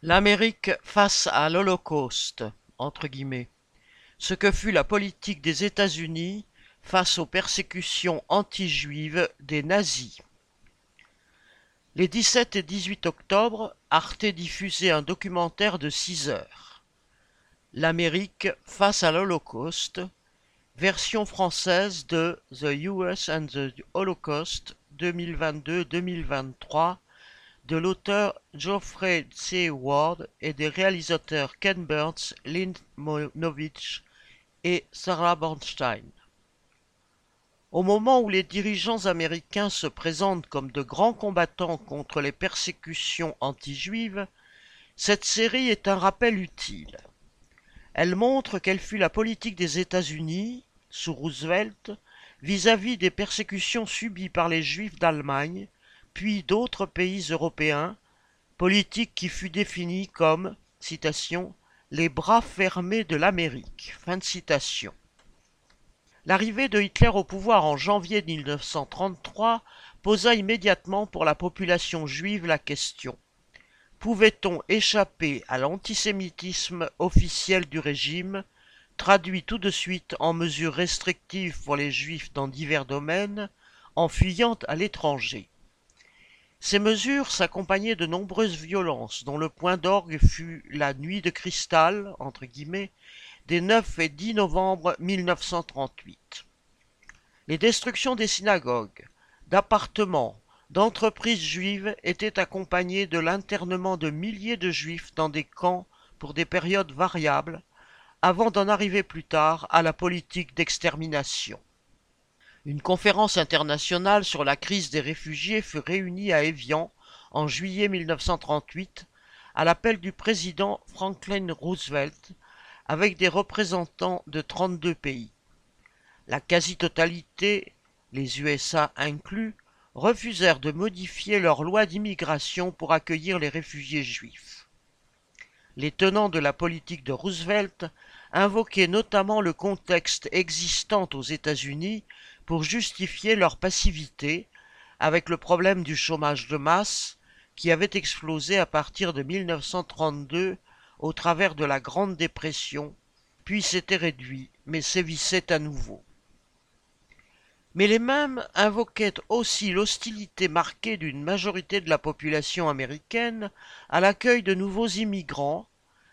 L'Amérique face à l'Holocauste, entre guillemets, ce que fut la politique des États-Unis face aux persécutions anti-juives des nazis. Les 17 et 18 octobre, Arte diffusait un documentaire de 6 heures. L'Amérique face à l'Holocauste, version française de The US and the Holocaust 2022-2023 de l'auteur Geoffrey C. Ward et des réalisateurs Ken Burns, Lynn Monovich et Sarah Bernstein. Au moment où les dirigeants américains se présentent comme de grands combattants contre les persécutions anti-juives, cette série est un rappel utile. Elle montre quelle fut la politique des États-Unis, sous Roosevelt, vis-à-vis -vis des persécutions subies par les Juifs d'Allemagne, puis d'autres pays européens, politique qui fut définie comme, les bras fermés de l'Amérique. L'arrivée de Hitler au pouvoir en janvier 1933 posa immédiatement pour la population juive la question. Pouvait-on échapper à l'antisémitisme officiel du régime, traduit tout de suite en mesures restrictives pour les juifs dans divers domaines, en fuyant à l'étranger? Ces mesures s'accompagnaient de nombreuses violences, dont le point d'orgue fut la nuit de cristal entre guillemets, des 9 et 10 novembre 1938. Les destructions des synagogues, d'appartements, d'entreprises juives étaient accompagnées de l'internement de milliers de juifs dans des camps pour des périodes variables, avant d'en arriver plus tard à la politique d'extermination. Une conférence internationale sur la crise des réfugiés fut réunie à Évian en juillet 1938 à l'appel du président Franklin Roosevelt avec des représentants de 32 pays. La quasi-totalité, les USA inclus, refusèrent de modifier leur loi d'immigration pour accueillir les réfugiés juifs. Les tenants de la politique de Roosevelt invoquaient notamment le contexte existant aux États-Unis pour justifier leur passivité avec le problème du chômage de masse qui avait explosé à partir de 1932 au travers de la Grande Dépression, puis s'était réduit, mais sévissait à nouveau. Mais les mêmes invoquaient aussi l'hostilité marquée d'une majorité de la population américaine à l'accueil de nouveaux immigrants,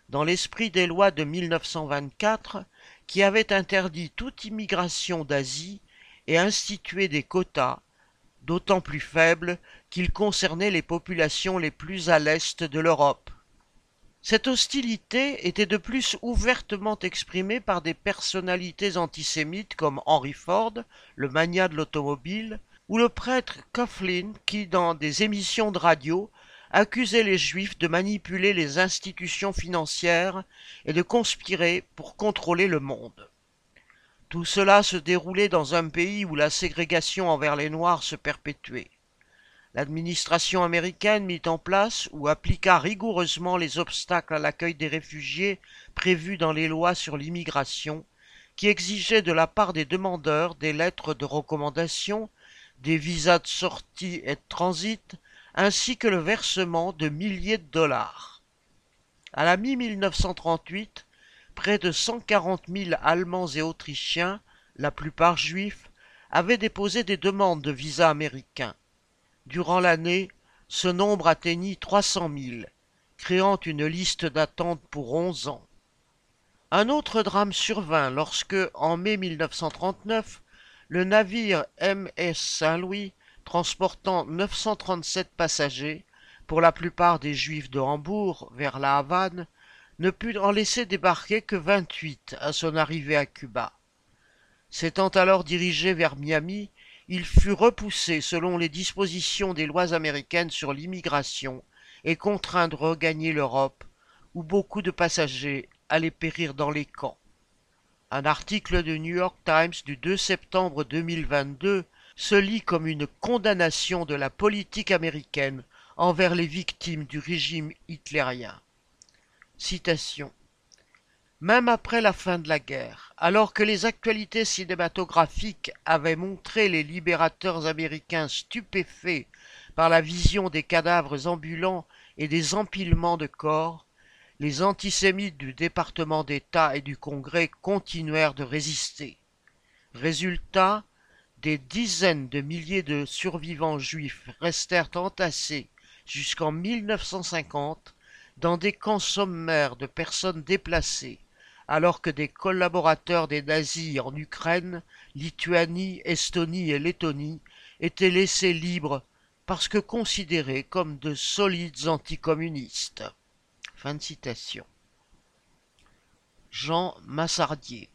dans l'esprit des lois de 1924 qui avaient interdit toute immigration d'Asie et instituer des quotas, d'autant plus faibles qu'ils concernaient les populations les plus à l'est de l'Europe. Cette hostilité était de plus ouvertement exprimée par des personnalités antisémites comme Henry Ford, le magnat de l'automobile, ou le prêtre Coughlin qui, dans des émissions de radio, accusait les Juifs de manipuler les institutions financières et de conspirer pour contrôler le monde. Tout cela se déroulait dans un pays où la ségrégation envers les Noirs se perpétuait. L'administration américaine mit en place ou appliqua rigoureusement les obstacles à l'accueil des réfugiés prévus dans les lois sur l'immigration, qui exigeaient de la part des demandeurs des lettres de recommandation, des visas de sortie et de transit, ainsi que le versement de milliers de dollars. À la mi-1938, près de 140 000 Allemands et Autrichiens, la plupart juifs, avaient déposé des demandes de visa américain. Durant l'année, ce nombre atteignit 300 000, créant une liste d'attente pour 11 ans. Un autre drame survint lorsque, en mai 1939, le navire MS Saint-Louis, transportant 937 passagers, pour la plupart des juifs de Hambourg, vers la Havane, ne put en laisser débarquer que vingt-huit à son arrivée à Cuba. S'étant alors dirigé vers Miami, il fut repoussé selon les dispositions des lois américaines sur l'immigration et contraint de regagner l'Europe, où beaucoup de passagers allaient périr dans les camps. Un article du New York Times du 2 septembre 2022 se lit comme une condamnation de la politique américaine envers les victimes du régime hitlérien. Même après la fin de la guerre, alors que les actualités cinématographiques avaient montré les libérateurs américains stupéfaits par la vision des cadavres ambulants et des empilements de corps, les antisémites du département d'État et du Congrès continuèrent de résister. Résultat, des dizaines de milliers de survivants juifs restèrent entassés jusqu'en 1950 dans des camps sommaires de personnes déplacées, alors que des collaborateurs des nazis en Ukraine, Lituanie, Estonie et Lettonie étaient laissés libres parce que considérés comme de solides anticommunistes. Fin de citation. Jean Massardier